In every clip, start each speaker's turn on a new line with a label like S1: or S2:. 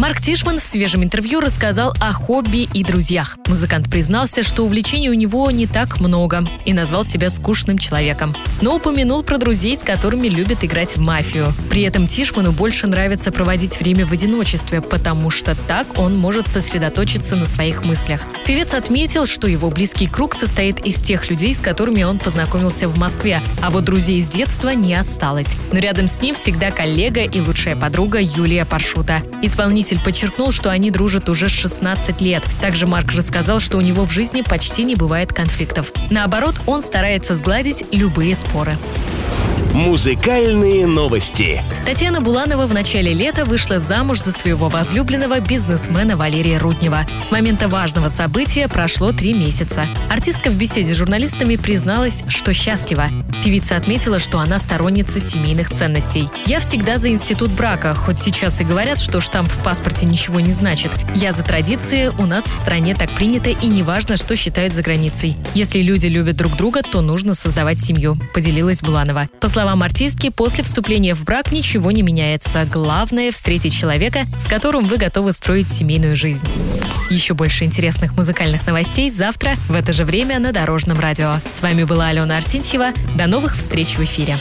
S1: Марк Тишман в свежем интервью рассказал о хобби и друзьях. Музыкант признался, что увлечений у него не так много и назвал себя скучным человеком. Но упомянул про друзей, с которыми любит играть в мафию. При этом Тишману больше нравится проводить время в одиночестве, потому что так он может сосредоточиться на своих мыслях. Певец отметил, что его близкий круг состоит из тех людей, с которыми он познакомился в Москве, а вот друзей из детства не осталось. Но рядом с ним всегда коллега и лучшая подруга Юлия Паршута. Исполнитель Исполнитель подчеркнул, что они дружат уже 16 лет. Также Марк рассказал, что у него в жизни почти не бывает конфликтов. Наоборот, он старается сгладить любые споры.
S2: Музыкальные новости.
S1: Татьяна Буланова в начале лета вышла замуж за своего возлюбленного бизнесмена Валерия Руднева. С момента важного события прошло три месяца. Артистка в беседе с журналистами призналась, что счастлива. Певица отметила, что она сторонница семейных ценностей. «Я всегда за институт брака, хоть сейчас и говорят, что штамп в паспорте ничего не значит. Я за традиции, у нас в стране так принято и неважно, что считают за границей. Если люди любят друг друга, то нужно создавать семью», – поделилась Буланова. По словам артистки, после вступления в брак ничего не меняется. Главное – встретить человека, с которым вы готовы строить семейную жизнь. Еще больше интересных музыкальных новостей завтра в это же время на Дорожном радио. С вами была Алена Арсентьева. До новых встреч в эфире.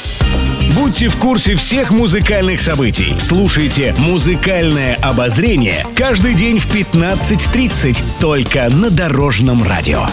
S2: Будьте в курсе всех музыкальных событий. Слушайте «Музыкальное обозрение» каждый день в 15.30 только на Дорожном радио.